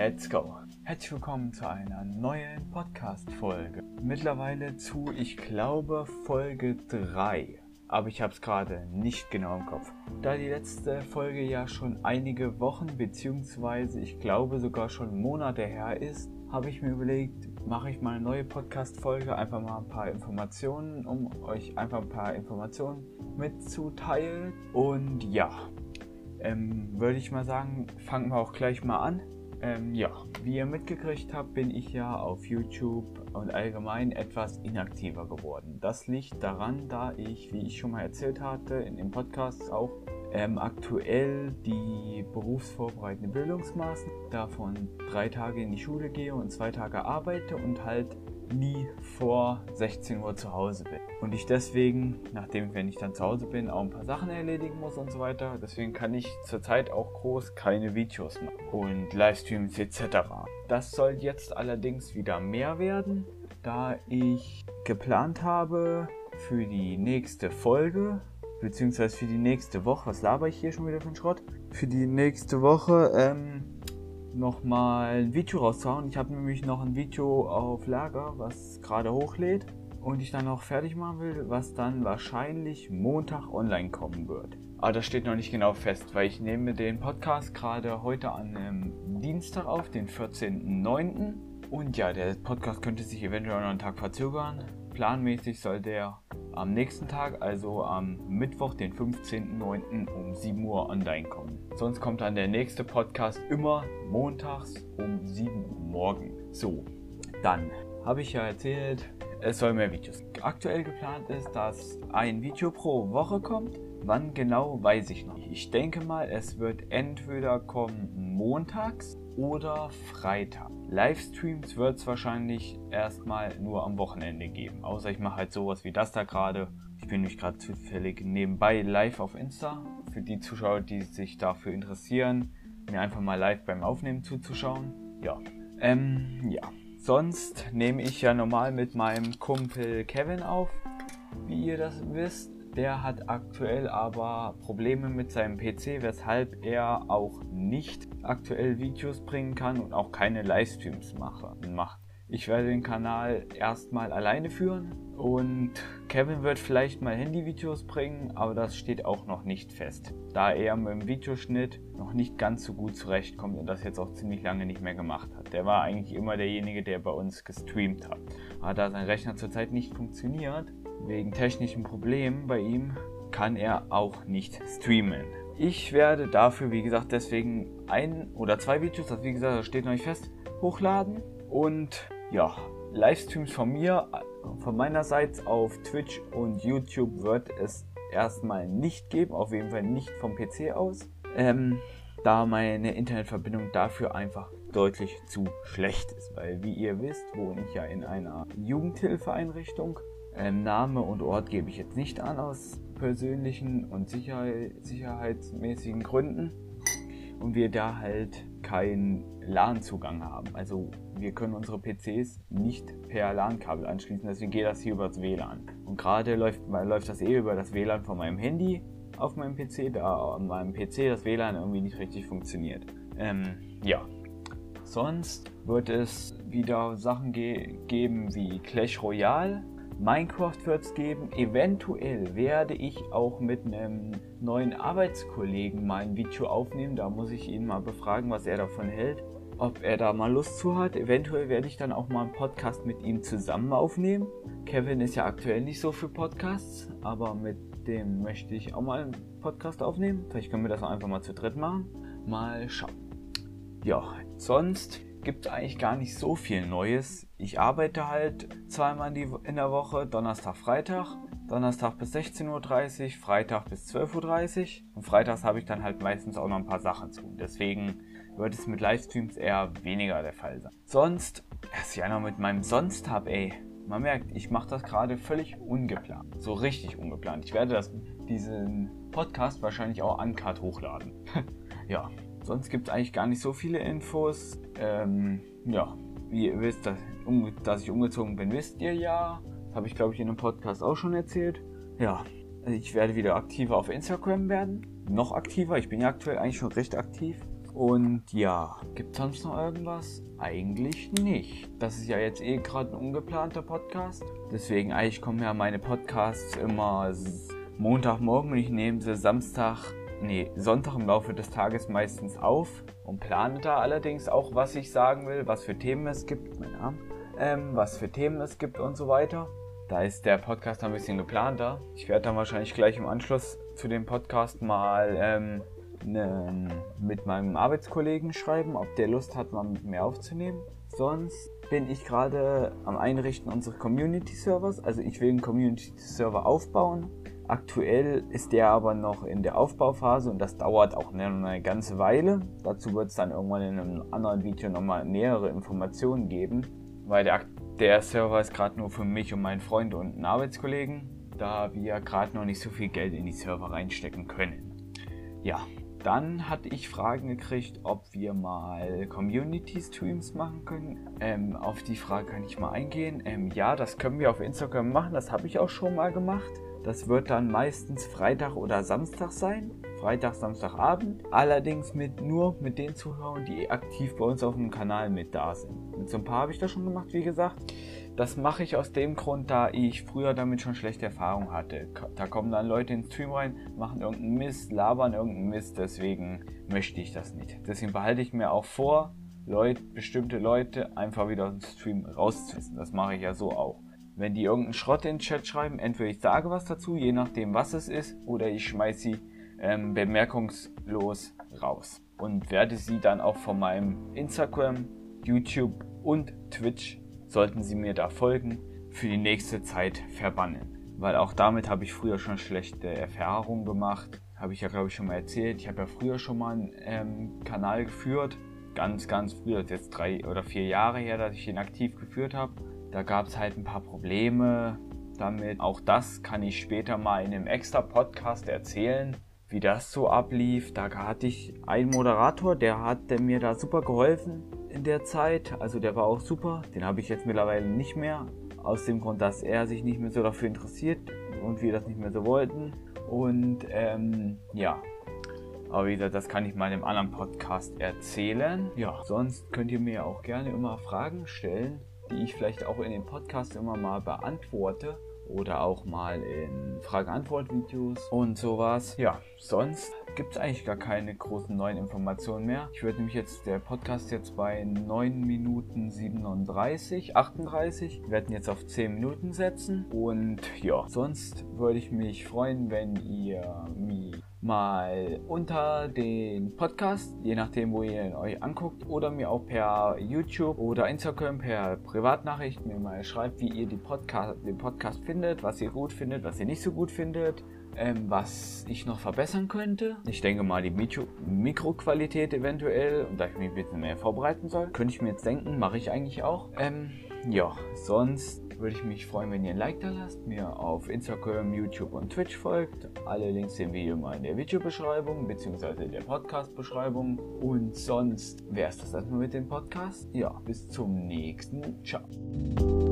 Let's go! Herzlich willkommen zu einer neuen Podcast-Folge. Mittlerweile zu, ich glaube, Folge 3. Aber ich habe es gerade nicht genau im Kopf. Da die letzte Folge ja schon einige Wochen beziehungsweise ich glaube sogar schon Monate her ist, habe ich mir überlegt, mache ich mal eine neue Podcast-Folge, einfach mal ein paar Informationen, um euch einfach ein paar Informationen mitzuteilen. Und ja, ähm, würde ich mal sagen, fangen wir auch gleich mal an. Ähm, ja, wie ihr mitgekriegt habt, bin ich ja auf YouTube und allgemein etwas inaktiver geworden. Das liegt daran, da ich, wie ich schon mal erzählt hatte, in den Podcasts auch ähm, aktuell die berufsvorbereitende Bildungsmaßen, davon drei Tage in die Schule gehe und zwei Tage arbeite und halt nie vor 16 Uhr zu Hause bin. Und ich deswegen, nachdem, wenn ich dann zu Hause bin, auch ein paar Sachen erledigen muss und so weiter, deswegen kann ich zurzeit auch groß keine Videos machen und Livestreams etc. Das soll jetzt allerdings wieder mehr werden, da ich geplant habe für die nächste Folge, beziehungsweise für die nächste Woche, was laber ich hier schon wieder für einen Schrott? Für die nächste Woche, ähm, nochmal ein Video rauszuhauen. Ich habe nämlich noch ein Video auf Lager, was gerade hochlädt und ich dann noch fertig machen will, was dann wahrscheinlich Montag online kommen wird. Aber das steht noch nicht genau fest, weil ich nehme den Podcast gerade heute an einem Dienstag auf, den 14.09. Und ja, der Podcast könnte sich eventuell noch einen Tag verzögern. Planmäßig soll der am nächsten Tag, also am Mittwoch, den 15.09. um 7 Uhr online kommen. Sonst kommt dann der nächste Podcast immer montags um 7 Uhr morgen. So, dann habe ich ja erzählt, es soll mehr Videos. Aktuell geplant ist, dass ein Video pro Woche kommt. Wann genau, weiß ich noch. Ich denke mal, es wird entweder kommen montags oder Freitag. Livestreams wird es wahrscheinlich erstmal nur am Wochenende geben. Außer ich mache halt sowas wie das da gerade. Ich bin nämlich gerade zufällig nebenbei live auf Insta. Für die Zuschauer, die sich dafür interessieren, mir einfach mal live beim Aufnehmen zuzuschauen. Ja. Ähm, ja. Sonst nehme ich ja normal mit meinem Kumpel Kevin auf, wie ihr das wisst. Der hat aktuell aber Probleme mit seinem PC, weshalb er auch nicht aktuell Videos bringen kann und auch keine Livestreams mache, macht. Ich werde den Kanal erstmal alleine führen und Kevin wird vielleicht mal Handyvideos bringen, aber das steht auch noch nicht fest, da er mit dem Videoschnitt noch nicht ganz so gut zurechtkommt und das jetzt auch ziemlich lange nicht mehr gemacht hat. Der war eigentlich immer derjenige, der bei uns gestreamt hat. Aber da sein Rechner zurzeit nicht funktioniert, wegen technischen Problemen bei ihm kann er auch nicht streamen. Ich werde dafür, wie gesagt, deswegen ein oder zwei Videos, das wie gesagt, das steht noch nicht fest, hochladen. Und ja, Livestreams von mir, von meiner Seite auf Twitch und YouTube wird es erstmal nicht geben, auf jeden Fall nicht vom PC aus, ähm, da meine Internetverbindung dafür einfach deutlich zu schlecht ist, weil wie ihr wisst, wohne ich ja in einer Jugendhilfeeinrichtung ähm, Name und Ort gebe ich jetzt nicht an aus persönlichen und Sicherheit, sicherheitsmäßigen Gründen. Und wir da halt keinen LAN-Zugang haben. Also wir können unsere PCs nicht per LAN-Kabel anschließen, deswegen geht das hier über das WLAN. Und gerade läuft, läuft das eh über das WLAN von meinem Handy auf meinem PC, da an meinem PC das WLAN irgendwie nicht richtig funktioniert. Ähm, ja. Sonst wird es wieder Sachen ge geben wie Clash Royale Minecraft wird es geben. Eventuell werde ich auch mit einem neuen Arbeitskollegen mal ein Video aufnehmen. Da muss ich ihn mal befragen, was er davon hält. Ob er da mal Lust zu hat. Eventuell werde ich dann auch mal einen Podcast mit ihm zusammen aufnehmen. Kevin ist ja aktuell nicht so für Podcasts, aber mit dem möchte ich auch mal einen Podcast aufnehmen. Vielleicht können wir das einfach mal zu dritt machen. Mal schauen. Ja, sonst gibt es eigentlich gar nicht so viel Neues. Ich arbeite halt zweimal in der Woche, Donnerstag, Freitag. Donnerstag bis 16.30 Uhr, Freitag bis 12.30 Uhr. Und freitags habe ich dann halt meistens auch noch ein paar Sachen zu. Deswegen wird es mit Livestreams eher weniger der Fall sein. Sonst, was ich noch mit meinem Sonst habe, ey. Man merkt, ich mache das gerade völlig ungeplant. So richtig ungeplant. Ich werde das, diesen Podcast wahrscheinlich auch uncut hochladen. ja, Sonst gibt es eigentlich gar nicht so viele Infos. Ähm, ja, wie ihr wisst, dass, um, dass, ich umgezogen bin, wisst ihr ja. Das habe ich, glaube ich, in einem Podcast auch schon erzählt. Ja, ich werde wieder aktiver auf Instagram werden. Noch aktiver. Ich bin ja aktuell eigentlich schon recht aktiv. Und ja, gibt es sonst noch irgendwas? Eigentlich nicht. Das ist ja jetzt eh gerade ein ungeplanter Podcast. Deswegen eigentlich kommen ja meine Podcasts immer Montagmorgen und ich nehme sie Samstag, nee, Sonntag im Laufe des Tages meistens auf und plane da allerdings auch, was ich sagen will, was für Themen es gibt, mein Arm, ähm, was für Themen es gibt und so weiter. Da ist der Podcast ein bisschen geplanter. Ich werde dann wahrscheinlich gleich im Anschluss zu dem Podcast mal ähm, ne, mit meinem Arbeitskollegen schreiben, ob der Lust hat, mal mit mir aufzunehmen. Sonst bin ich gerade am Einrichten unseres Community-Servers. Also ich will einen Community-Server aufbauen. Aktuell ist der aber noch in der Aufbauphase und das dauert auch eine ganze Weile. Dazu wird es dann irgendwann in einem anderen Video nochmal nähere Informationen geben, weil der, der Server ist gerade nur für mich und meinen Freund und einen Arbeitskollegen, da wir gerade noch nicht so viel Geld in die Server reinstecken können. Ja, dann hatte ich Fragen gekriegt, ob wir mal Community-Streams machen können. Ähm, auf die Frage kann ich mal eingehen. Ähm, ja, das können wir auf Instagram machen, das habe ich auch schon mal gemacht. Das wird dann meistens Freitag oder Samstag sein. Freitag, Samstagabend. Allerdings mit, nur mit den Zuhörern, die aktiv bei uns auf dem Kanal mit da sind. Mit so ein paar habe ich das schon gemacht, wie gesagt. Das mache ich aus dem Grund, da ich früher damit schon schlechte Erfahrungen hatte. Da kommen dann Leute ins Stream rein, machen irgendeinen Mist, labern irgendeinen Mist, deswegen möchte ich das nicht. Deswegen behalte ich mir auch vor, Leute, bestimmte Leute einfach wieder aus dem Stream rauszuwissen. Das mache ich ja so auch. Wenn die irgendeinen Schrott in den Chat schreiben, entweder ich sage was dazu, je nachdem was es ist, oder ich schmeiße sie ähm, bemerkungslos raus. Und werde sie dann auch von meinem Instagram, YouTube und Twitch, sollten sie mir da folgen, für die nächste Zeit verbannen. Weil auch damit habe ich früher schon schlechte Erfahrungen gemacht. Habe ich ja, glaube ich, schon mal erzählt. Ich habe ja früher schon mal einen ähm, Kanal geführt. Ganz, ganz früh, das ist jetzt drei oder vier Jahre her, dass ich ihn aktiv geführt habe. Da gab es halt ein paar Probleme damit. Auch das kann ich später mal in einem extra Podcast erzählen, wie das so ablief. Da hatte ich einen Moderator, der hat mir da super geholfen in der Zeit. Also der war auch super. Den habe ich jetzt mittlerweile nicht mehr. Aus dem Grund, dass er sich nicht mehr so dafür interessiert und wir das nicht mehr so wollten. Und ähm, ja, aber wie gesagt, das kann ich mal in einem anderen Podcast erzählen. Ja, sonst könnt ihr mir auch gerne immer Fragen stellen die ich vielleicht auch in dem Podcast immer mal beantworte oder auch mal in Frage-Antwort-Videos und sowas. Ja, sonst gibt es eigentlich gar keine großen neuen Informationen mehr. Ich würde nämlich jetzt, der Podcast jetzt bei 9 Minuten 37, 38. Wir werden jetzt auf 10 Minuten setzen. Und ja, sonst würde ich mich freuen, wenn ihr mir mal unter den Podcast, je nachdem, wo ihr ihn euch anguckt, oder mir auch per YouTube oder Instagram per Privatnachricht mir mal schreibt, wie ihr Podcast, den Podcast findet, was ihr gut findet, was ihr nicht so gut findet, ähm, was ich noch verbessern könnte. Ich denke mal die Mikro Mikroqualität eventuell und da ich mich ein bisschen mehr vorbereiten soll, könnte ich mir jetzt denken, mache ich eigentlich auch. Ähm, ja, sonst würde ich mich freuen, wenn ihr ein Like da lasst, mir auf Instagram, YouTube und Twitch folgt. Alle Links sehen wir immer in der Videobeschreibung bzw. in der Podcast-Beschreibung. Und sonst wäre es das erstmal mit dem Podcast. Ja, bis zum nächsten. Ciao.